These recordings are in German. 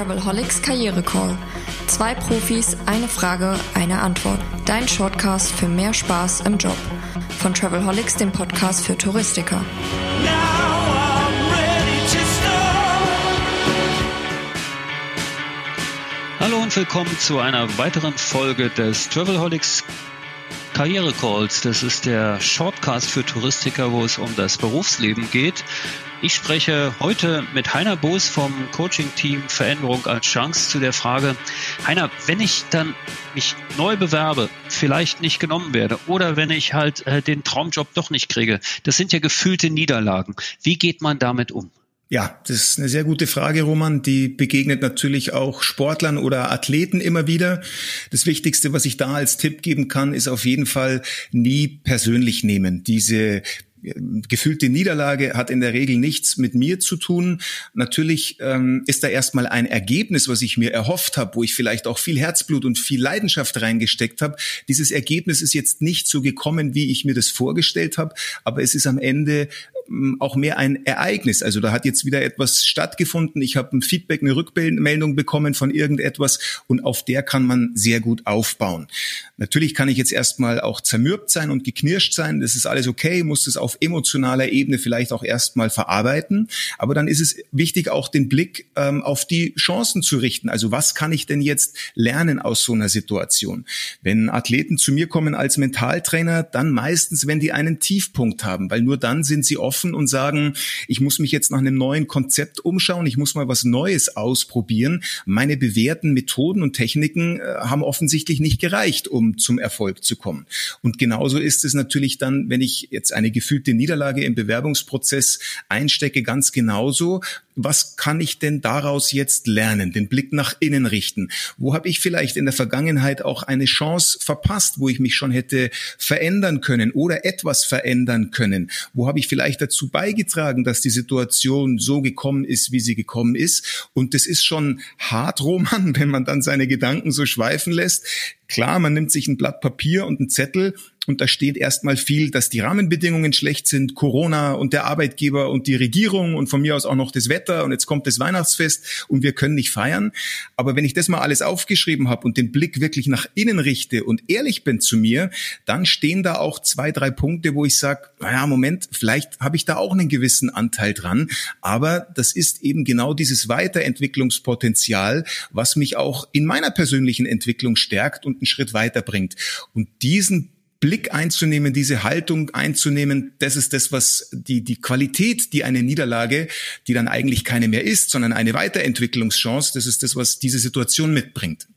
Travelholics Karriere Call. Zwei Profis, eine Frage, eine Antwort. Dein Shortcast für mehr Spaß im Job. Von Travelholics, dem Podcast für Touristiker. Hallo und willkommen zu einer weiteren Folge des Travelholics Karriere Calls. Das ist der Shortcast für Touristiker, wo es um das Berufsleben geht. Ich spreche heute mit Heiner Boos vom Coaching-Team Veränderung als Chance zu der Frage, Heiner, wenn ich dann mich neu bewerbe, vielleicht nicht genommen werde oder wenn ich halt äh, den Traumjob doch nicht kriege, das sind ja gefühlte Niederlagen. Wie geht man damit um? Ja, das ist eine sehr gute Frage, Roman. Die begegnet natürlich auch Sportlern oder Athleten immer wieder. Das Wichtigste, was ich da als Tipp geben kann, ist auf jeden Fall nie persönlich nehmen. Diese gefühlte Niederlage hat in der Regel nichts mit mir zu tun. Natürlich ähm, ist da erstmal ein Ergebnis, was ich mir erhofft habe, wo ich vielleicht auch viel Herzblut und viel Leidenschaft reingesteckt habe. Dieses Ergebnis ist jetzt nicht so gekommen, wie ich mir das vorgestellt habe, aber es ist am Ende auch mehr ein Ereignis. Also da hat jetzt wieder etwas stattgefunden. Ich habe ein Feedback, eine Rückmeldung bekommen von irgendetwas und auf der kann man sehr gut aufbauen. Natürlich kann ich jetzt erstmal auch zermürbt sein und geknirscht sein. Das ist alles okay, muss das auf emotionaler Ebene vielleicht auch erstmal verarbeiten. Aber dann ist es wichtig, auch den Blick ähm, auf die Chancen zu richten. Also was kann ich denn jetzt lernen aus so einer Situation? Wenn Athleten zu mir kommen als Mentaltrainer, dann meistens, wenn die einen Tiefpunkt haben, weil nur dann sind sie offen offen und sagen, ich muss mich jetzt nach einem neuen Konzept umschauen, ich muss mal was Neues ausprobieren. Meine bewährten Methoden und Techniken äh, haben offensichtlich nicht gereicht, um zum Erfolg zu kommen. Und genauso ist es natürlich dann, wenn ich jetzt eine gefühlte Niederlage im Bewerbungsprozess einstecke, ganz genauso was kann ich denn daraus jetzt lernen? Den Blick nach innen richten. Wo habe ich vielleicht in der Vergangenheit auch eine Chance verpasst, wo ich mich schon hätte verändern können oder etwas verändern können? Wo habe ich vielleicht dazu beigetragen, dass die Situation so gekommen ist, wie sie gekommen ist? Und das ist schon hart, Roman, wenn man dann seine Gedanken so schweifen lässt. Klar, man nimmt sich ein Blatt Papier und einen Zettel und da steht erstmal viel, dass die Rahmenbedingungen schlecht sind, Corona und der Arbeitgeber und die Regierung und von mir aus auch noch das Wetter und jetzt kommt das Weihnachtsfest und wir können nicht feiern. Aber wenn ich das mal alles aufgeschrieben habe und den Blick wirklich nach innen richte und ehrlich bin zu mir, dann stehen da auch zwei, drei Punkte, wo ich sage, naja, Moment, vielleicht habe ich da auch einen gewissen Anteil dran. Aber das ist eben genau dieses Weiterentwicklungspotenzial, was mich auch in meiner persönlichen Entwicklung stärkt und einen Schritt weiterbringt. Und diesen Blick einzunehmen, diese Haltung einzunehmen, das ist das, was die, die Qualität, die eine Niederlage, die dann eigentlich keine mehr ist, sondern eine Weiterentwicklungschance, das ist das, was diese Situation mitbringt.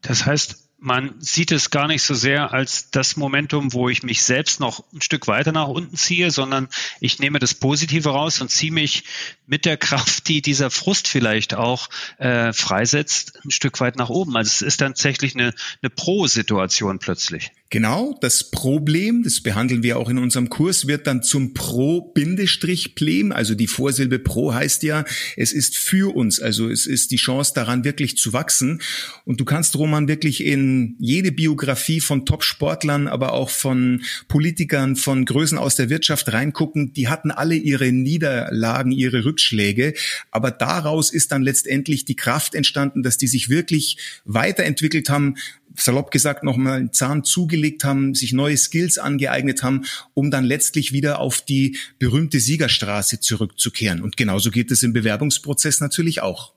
Das heißt, man sieht es gar nicht so sehr als das Momentum, wo ich mich selbst noch ein Stück weiter nach unten ziehe, sondern ich nehme das Positive raus und ziehe mich mit der Kraft, die dieser Frust vielleicht auch äh, freisetzt, ein Stück weit nach oben. Also es ist dann tatsächlich eine, eine Pro-Situation plötzlich. Genau, das Problem, das behandeln wir auch in unserem Kurs, wird dann zum Pro-Plem. Also die Vorsilbe Pro heißt ja, es ist für uns. Also es ist die Chance daran, wirklich zu wachsen. Und du kannst, Roman, wirklich in jede Biografie von Top-Sportlern, aber auch von Politikern, von Größen aus der Wirtschaft reingucken. Die hatten alle ihre Niederlagen, ihre Rückschläge. Aber daraus ist dann letztendlich die Kraft entstanden, dass die sich wirklich weiterentwickelt haben salopp gesagt nochmal einen Zahn zugelegt haben, sich neue Skills angeeignet haben, um dann letztlich wieder auf die berühmte Siegerstraße zurückzukehren. Und genauso geht es im Bewerbungsprozess natürlich auch.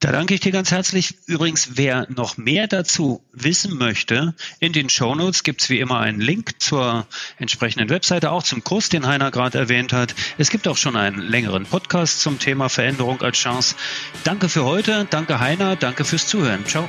Da danke ich dir ganz herzlich. Übrigens, wer noch mehr dazu wissen möchte, in den Show Notes gibt es wie immer einen Link zur entsprechenden Webseite, auch zum Kurs, den Heiner gerade erwähnt hat. Es gibt auch schon einen längeren Podcast zum Thema Veränderung als Chance. Danke für heute, danke Heiner, danke fürs Zuhören. Ciao.